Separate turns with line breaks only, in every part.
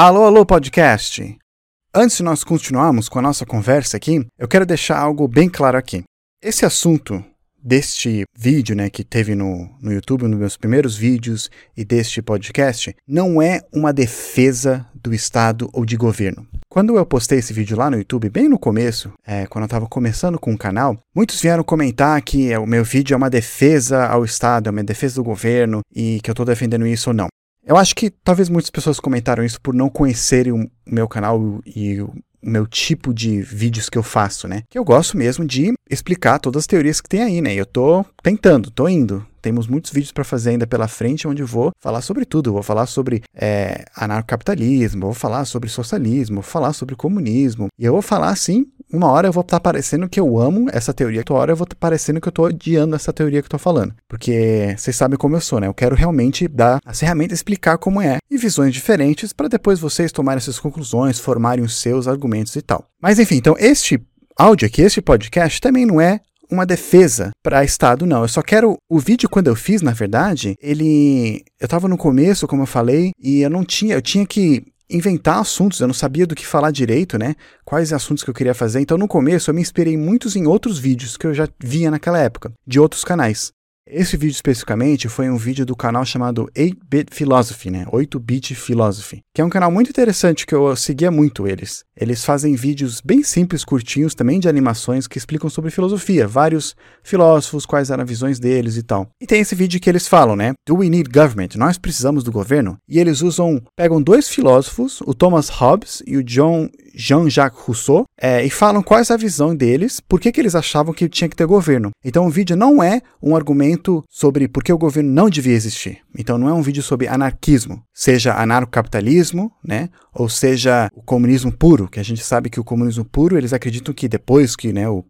Alô, alô, podcast! Antes de nós continuarmos com a nossa conversa aqui, eu quero deixar algo bem claro aqui. Esse assunto deste vídeo, né, que teve no, no YouTube, nos meus primeiros vídeos e deste podcast, não é uma defesa do Estado ou de governo. Quando eu postei esse vídeo lá no YouTube, bem no começo, é, quando eu estava começando com o canal, muitos vieram comentar que é, o meu vídeo é uma defesa ao Estado, é uma defesa do governo e que eu estou defendendo isso ou não. Eu acho que talvez muitas pessoas comentaram isso por não conhecerem o meu canal e o meu tipo de vídeos que eu faço, né? Que eu gosto mesmo de explicar todas as teorias que tem aí, né? E eu tô tentando, tô indo. Temos muitos vídeos para fazer ainda pela frente, onde vou falar sobre tudo. Vou falar sobre é, anarcocapitalismo, vou falar sobre socialismo, vou falar sobre comunismo. E eu vou falar, assim, uma hora eu vou estar tá parecendo que eu amo essa teoria, outra hora eu vou estar tá parecendo que eu estou odiando essa teoria que eu estou falando. Porque vocês sabem como eu sou, né? Eu quero realmente dar as ferramentas, explicar como é, e visões diferentes, para depois vocês tomarem essas conclusões, formarem os seus argumentos e tal. Mas enfim, então este áudio aqui, este podcast, também não é uma defesa para Estado, não. Eu só quero. O vídeo, quando eu fiz, na verdade, ele. Eu estava no começo, como eu falei, e eu não tinha. Eu tinha que inventar assuntos, eu não sabia do que falar direito, né? Quais assuntos que eu queria fazer. Então, no começo, eu me inspirei muitos em outros vídeos que eu já via naquela época, de outros canais. Esse vídeo especificamente foi um vídeo do canal chamado 8-Bit Philosophy, né? 8-Bit Philosophy, que é um canal muito interessante que eu seguia muito eles. Eles fazem vídeos bem simples, curtinhos, também de animações que explicam sobre filosofia, vários filósofos, quais eram as visões deles e tal. E tem esse vídeo que eles falam, né? Do we need government? Nós precisamos do governo? E eles usam, pegam dois filósofos, o Thomas Hobbes e o John Jean-Jacques Rousseau, é, e falam qual é a visão deles, por que, que eles achavam que tinha que ter governo. Então o vídeo não é um argumento sobre por que o governo não devia existir. Então não é um vídeo sobre anarquismo, seja anarcocapitalismo, né, ou seja o comunismo puro, que a gente sabe que o comunismo puro, eles acreditam que depois que né, o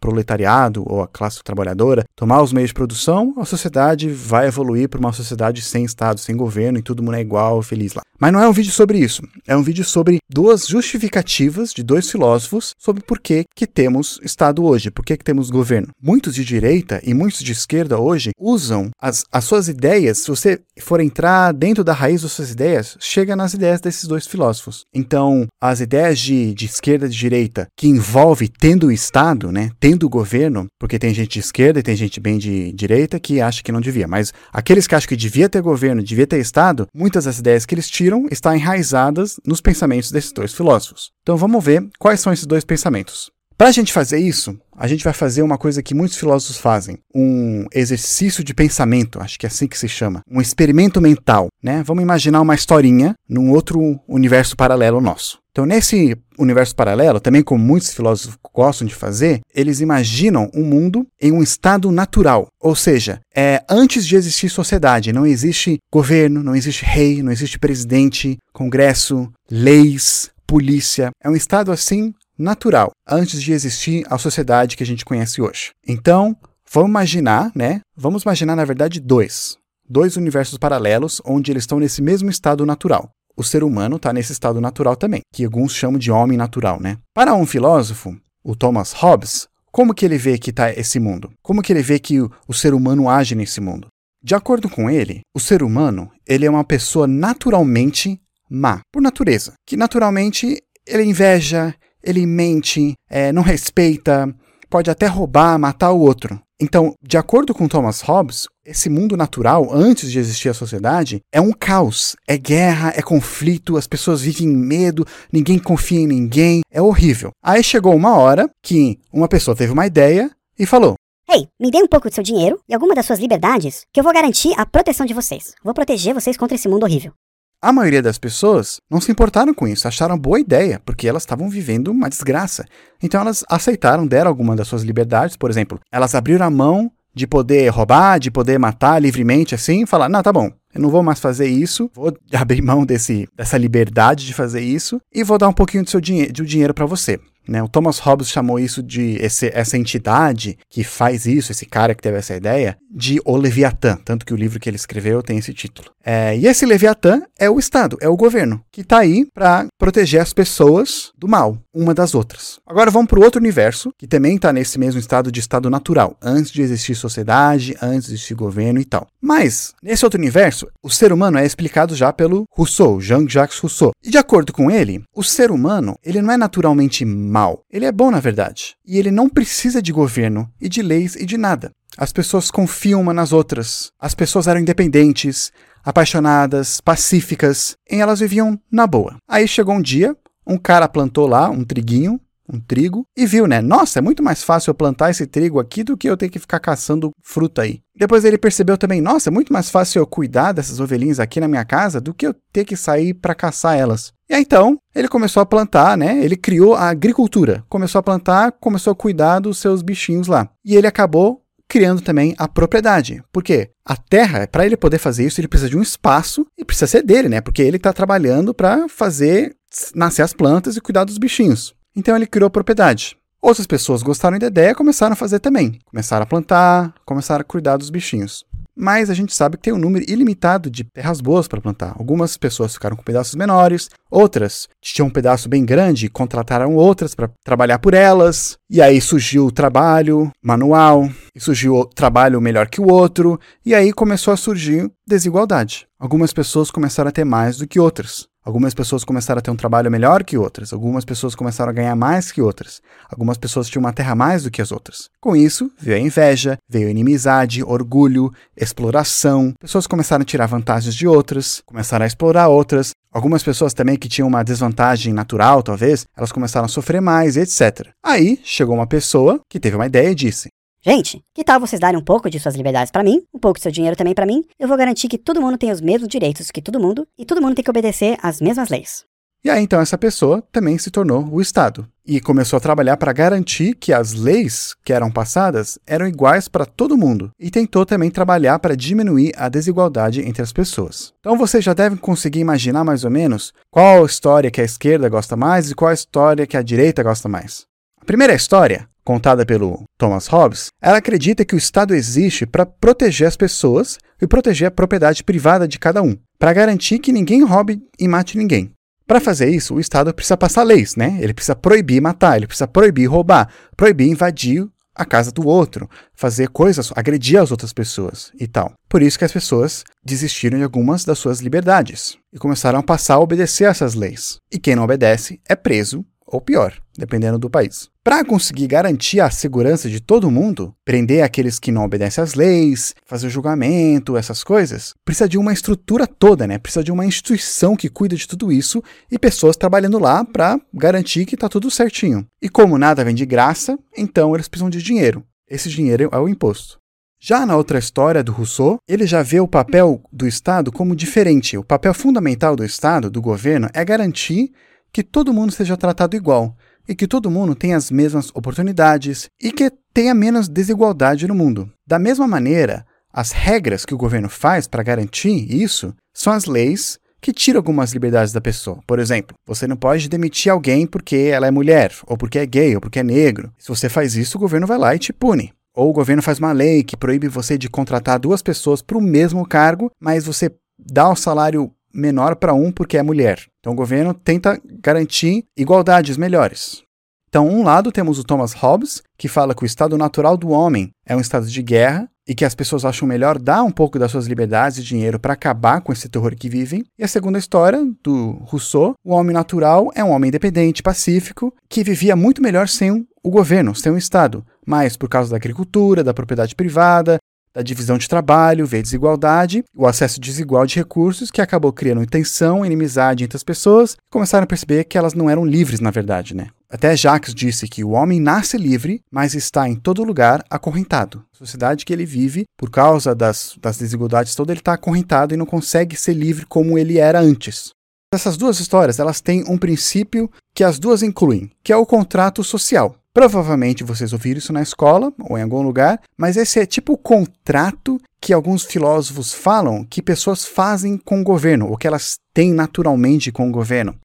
proletariado ou a classe trabalhadora tomar os meios de produção, a sociedade vai evoluir para uma sociedade sem Estado, sem governo e todo mundo é igual, feliz lá. Mas não é um vídeo sobre isso. É um vídeo sobre duas justificativas de dois filósofos sobre por que, que temos Estado hoje, por que, que temos governo. Muitos de direita e muitos de esquerda hoje usam as, as suas ideias, se você for entrar dentro da raiz das suas ideias, chega nas ideias desses dois filósofos. Então, as ideias de, de esquerda e de direita que envolve tendo o Estado, né, tendo o governo, porque tem gente de esquerda e tem gente bem de direita que acha que não devia, mas aqueles que acham que devia ter governo, devia ter Estado, muitas das ideias que eles tiram surgiram estão enraizadas nos pensamentos desses dois filósofos. Então vamos ver quais são esses dois pensamentos. Para a gente fazer isso, a gente vai fazer uma coisa que muitos filósofos fazem, um exercício de pensamento, acho que é assim que se chama, um experimento mental, né? Vamos imaginar uma historinha num outro universo paralelo nosso. Então, nesse universo paralelo, também como muitos filósofos gostam de fazer, eles imaginam um mundo em um estado natural, ou seja, é antes de existir sociedade, não existe governo, não existe rei, não existe presidente, congresso, leis, polícia. É um estado assim natural, antes de existir a sociedade que a gente conhece hoje. Então, vamos imaginar, né? Vamos imaginar, na verdade, dois. Dois universos paralelos onde eles estão nesse mesmo estado natural. O ser humano está nesse estado natural também, que alguns chamam de homem natural, né? Para um filósofo, o Thomas Hobbes, como que ele vê que está esse mundo? Como que ele vê que o, ser humano age nesse mundo? De acordo com ele, o ser humano ele é uma pessoa naturalmente má, por natureza, que naturalmente ele inveja, ele mente, é, não respeita, pode até roubar, matar o outro. Então, de acordo com Thomas Hobbes, esse mundo natural, antes de existir a sociedade, é um caos. É guerra, é conflito, as pessoas vivem em medo, ninguém confia em ninguém, é horrível. Aí chegou uma hora que uma pessoa teve uma ideia e falou:
Ei, hey, me dê um pouco do seu dinheiro e alguma das suas liberdades, que eu vou garantir a proteção de vocês. Vou proteger vocês contra esse mundo horrível.
A maioria das pessoas não se importaram com isso, acharam boa ideia, porque elas estavam vivendo uma desgraça. Então elas aceitaram, deram alguma das suas liberdades, por exemplo, elas abriram a mão de poder roubar, de poder matar livremente assim, falar: "Não, tá bom. Eu não vou mais fazer isso, vou abrir mão desse, dessa liberdade de fazer isso e vou dar um pouquinho do seu dinhe do dinheiro para você. Né? O Thomas Hobbes chamou isso de esse, essa entidade que faz isso, esse cara que teve essa ideia, de o Leviatã, tanto que o livro que ele escreveu tem esse título. É, e esse Leviatã é o Estado, é o governo, que está aí para proteger as pessoas do mal, uma das outras. Agora vamos para o outro universo, que também está nesse mesmo estado de estado natural, antes de existir sociedade, antes de existir governo e tal. Mas, nesse outro universo, o ser humano é explicado já pelo Rousseau, Jean-Jacques Rousseau. E de acordo com ele, o ser humano, ele não é naturalmente mal, ele é bom na verdade. E ele não precisa de governo e de leis e de nada. As pessoas confiam uma nas outras. As pessoas eram independentes, apaixonadas, pacíficas, e elas viviam na boa. Aí chegou um dia, um cara plantou lá um triguinho, um trigo, e viu, né? Nossa, é muito mais fácil eu plantar esse trigo aqui do que eu ter que ficar caçando fruta aí. Depois ele percebeu também, nossa, é muito mais fácil eu cuidar dessas ovelhinhas aqui na minha casa do que eu ter que sair para caçar elas. E aí, então, ele começou a plantar, né? Ele criou a agricultura. Começou a plantar, começou a cuidar dos seus bichinhos lá. E ele acabou criando também a propriedade. Por quê? A terra, para ele poder fazer isso, ele precisa de um espaço e precisa ser dele, né? Porque ele está trabalhando para fazer nascer as plantas e cuidar dos bichinhos. Então ele criou a propriedade. Outras pessoas gostaram da ideia e começaram a fazer também. Começaram a plantar, começaram a cuidar dos bichinhos mas a gente sabe que tem um número ilimitado de terras boas para plantar. Algumas pessoas ficaram com pedaços menores, outras tinham um pedaço bem grande e contrataram outras para trabalhar por elas. E aí surgiu o trabalho manual, e surgiu o trabalho melhor que o outro, e aí começou a surgir desigualdade. Algumas pessoas começaram a ter mais do que outras. Algumas pessoas começaram a ter um trabalho melhor que outras, algumas pessoas começaram a ganhar mais que outras, algumas pessoas tinham uma terra mais do que as outras. Com isso, veio a inveja, veio a inimizade, orgulho, exploração, pessoas começaram a tirar vantagens de outras, começaram a explorar outras, Algumas pessoas também que tinham uma desvantagem natural, talvez, elas começaram a sofrer mais, etc. Aí chegou uma pessoa que teve uma ideia e disse:
Gente, que tal vocês darem um pouco de suas liberdades para mim, um pouco do seu dinheiro também para mim? Eu vou garantir que todo mundo tem os mesmos direitos que todo mundo e todo mundo tem que obedecer às mesmas leis.
E aí então essa pessoa também se tornou o Estado e começou a trabalhar para garantir que as leis que eram passadas eram iguais para todo mundo e tentou também trabalhar para diminuir a desigualdade entre as pessoas. Então vocês já devem conseguir imaginar mais ou menos qual história que a esquerda gosta mais e qual história que a direita gosta mais. A primeira história contada pelo Thomas Hobbes, ela acredita que o Estado existe para proteger as pessoas e proteger a propriedade privada de cada um, para garantir que ninguém roube e mate ninguém. Para fazer isso, o Estado precisa passar leis, né? Ele precisa proibir matar, ele precisa proibir roubar, proibir invadir a casa do outro, fazer coisas, agredir as outras pessoas e tal. Por isso que as pessoas desistiram de algumas das suas liberdades e começaram a passar a obedecer a essas leis. E quem não obedece é preso ou pior, dependendo do país. Para conseguir garantir a segurança de todo mundo, prender aqueles que não obedecem às leis, fazer julgamento, essas coisas, precisa de uma estrutura toda, né? Precisa de uma instituição que cuida de tudo isso e pessoas trabalhando lá para garantir que está tudo certinho. E como nada vem de graça, então eles precisam de dinheiro. Esse dinheiro é o imposto. Já na outra história do Rousseau, ele já vê o papel do Estado como diferente. O papel fundamental do Estado, do governo, é garantir que todo mundo seja tratado igual e que todo mundo tenha as mesmas oportunidades e que tenha menos desigualdade no mundo. Da mesma maneira, as regras que o governo faz para garantir isso são as leis que tiram algumas liberdades da pessoa. Por exemplo, você não pode demitir alguém porque ela é mulher, ou porque é gay, ou porque é negro. Se você faz isso, o governo vai lá e te pune. Ou o governo faz uma lei que proíbe você de contratar duas pessoas para o mesmo cargo, mas você dá o salário menor para um porque é mulher. Então o governo tenta garantir igualdades melhores. Então, um lado temos o Thomas Hobbes, que fala que o estado natural do homem é um estado de guerra e que as pessoas acham melhor dar um pouco das suas liberdades e dinheiro para acabar com esse terror que vivem. E a segunda história, do Rousseau, o homem natural é um homem independente, pacífico, que vivia muito melhor sem o governo, sem o Estado, mas por causa da agricultura, da propriedade privada, da divisão de trabalho, veio desigualdade, o acesso desigual de recursos, que acabou criando tensão, inimizade entre as pessoas, e começaram a perceber que elas não eram livres, na verdade, né? Até Jacques disse que o homem nasce livre, mas está em todo lugar acorrentado. A sociedade que ele vive, por causa das, das desigualdades todas, ele está acorrentado e não consegue ser livre como ele era antes. Essas duas histórias, elas têm um princípio que as duas incluem, que é o contrato social. Provavelmente vocês ouviram isso na escola ou em algum lugar, mas esse é tipo o contrato que alguns filósofos falam que pessoas fazem com o governo, ou que elas têm naturalmente com o governo.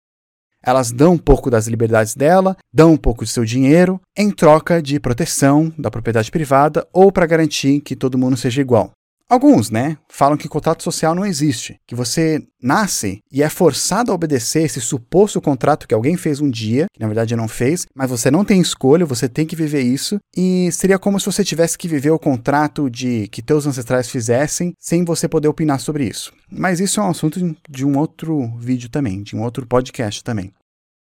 elas dão um pouco das liberdades dela, dão um pouco de seu dinheiro, em troca de proteção da propriedade privada ou para garantir que todo mundo seja igual. Alguns, né, falam que contrato social não existe, que você nasce e é forçado a obedecer esse suposto contrato que alguém fez um dia, que na verdade não fez, mas você não tem escolha, você tem que viver isso, e seria como se você tivesse que viver o contrato de que teus ancestrais fizessem sem você poder opinar sobre isso. Mas isso é um assunto de um outro vídeo também, de um outro podcast também.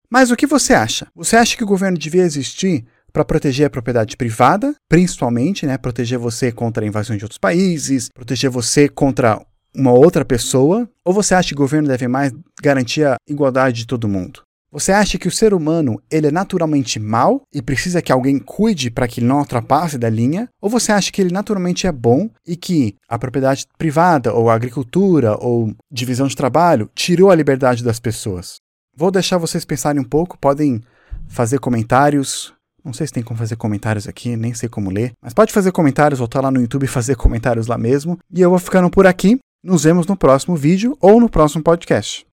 Mas o que você acha? Você acha que o governo devia existir para proteger a propriedade privada, principalmente, né, proteger você contra invasões de outros países, proteger você contra uma outra pessoa, ou você acha que o governo deve mais garantir a igualdade de todo mundo? Você acha que o ser humano ele é naturalmente mau e precisa que alguém cuide para que ele não ultrapasse da linha? Ou você acha que ele naturalmente é bom e que a propriedade privada ou a agricultura ou divisão de trabalho tirou a liberdade das pessoas? Vou deixar vocês pensarem um pouco, podem fazer comentários, não sei se tem como fazer comentários aqui, nem sei como ler. Mas pode fazer comentários, voltar lá no YouTube e fazer comentários lá mesmo. E eu vou ficando por aqui. Nos vemos no próximo vídeo ou no próximo podcast.